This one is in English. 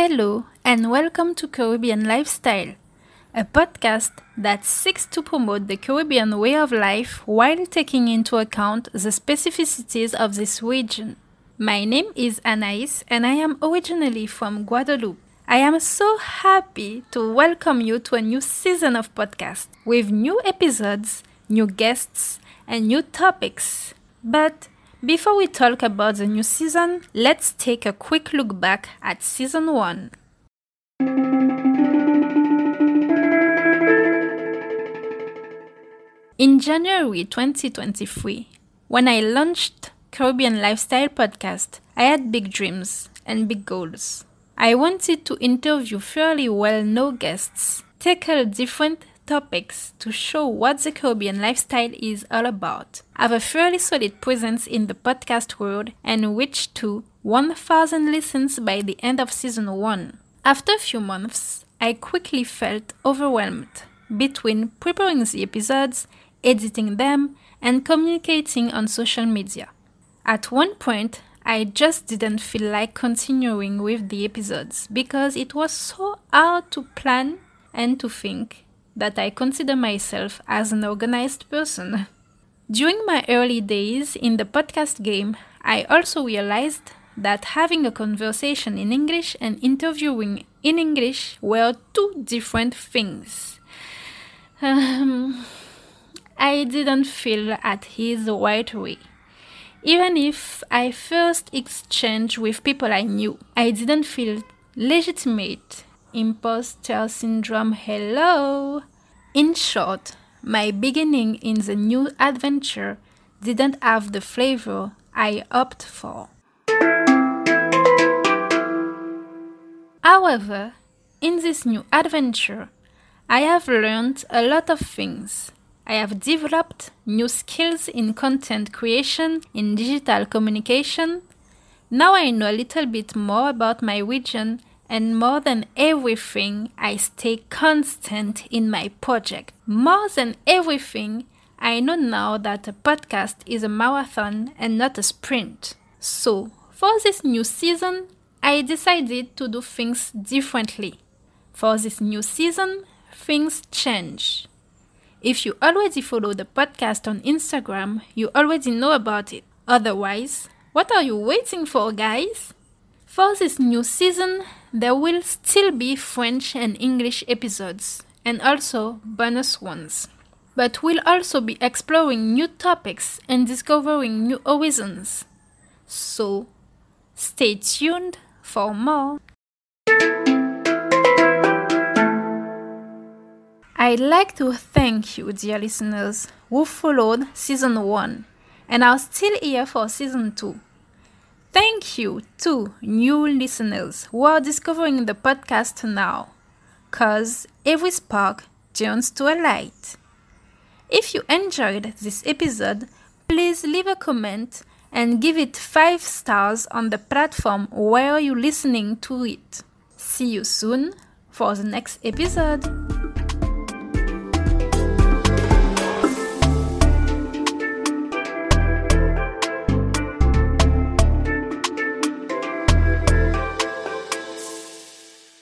Hello, and welcome to Caribbean Lifestyle, a podcast that seeks to promote the Caribbean way of life while taking into account the specificities of this region. My name is Anais, and I am originally from Guadeloupe. I am so happy to welcome you to a new season of podcast with new episodes, new guests, and new topics. But before we talk about the new season, let's take a quick look back at season 1. In January 2023, when I launched Caribbean Lifestyle Podcast, I had big dreams and big goals. I wanted to interview fairly well known guests, tackle different topics to show what the Caribbean lifestyle is all about, have a fairly solid presence in the podcast world, and reach to 1000 listens by the end of season 1. After a few months, I quickly felt overwhelmed between preparing the episodes, editing them, and communicating on social media. At one point, I just didn't feel like continuing with the episodes because it was so hard to plan and to think that I consider myself as an organized person. During my early days in the podcast game, I also realized that having a conversation in English and interviewing in English were two different things. Um, I didn't feel at his right way. Even if I first exchanged with people I knew, I didn't feel legitimate imposter syndrome hello. In short, my beginning in the new adventure didn't have the flavor I hoped for. However, in this new adventure, I have learned a lot of things. I have developed new skills in content creation, in digital communication. Now I know a little bit more about my region and more than everything, I stay constant in my project. More than everything, I know now that a podcast is a marathon and not a sprint. So, for this new season, I decided to do things differently. For this new season, things change. If you already follow the podcast on Instagram, you already know about it. Otherwise, what are you waiting for, guys? For this new season, there will still be French and English episodes, and also bonus ones. But we'll also be exploring new topics and discovering new horizons. So, stay tuned for more. I'd like to thank you, dear listeners, who followed season 1 and are still here for season 2. Thank you to new listeners who are discovering the podcast now, cause every spark turns to a light. If you enjoyed this episode, please leave a comment and give it 5 stars on the platform where you're listening to it. See you soon for the next episode.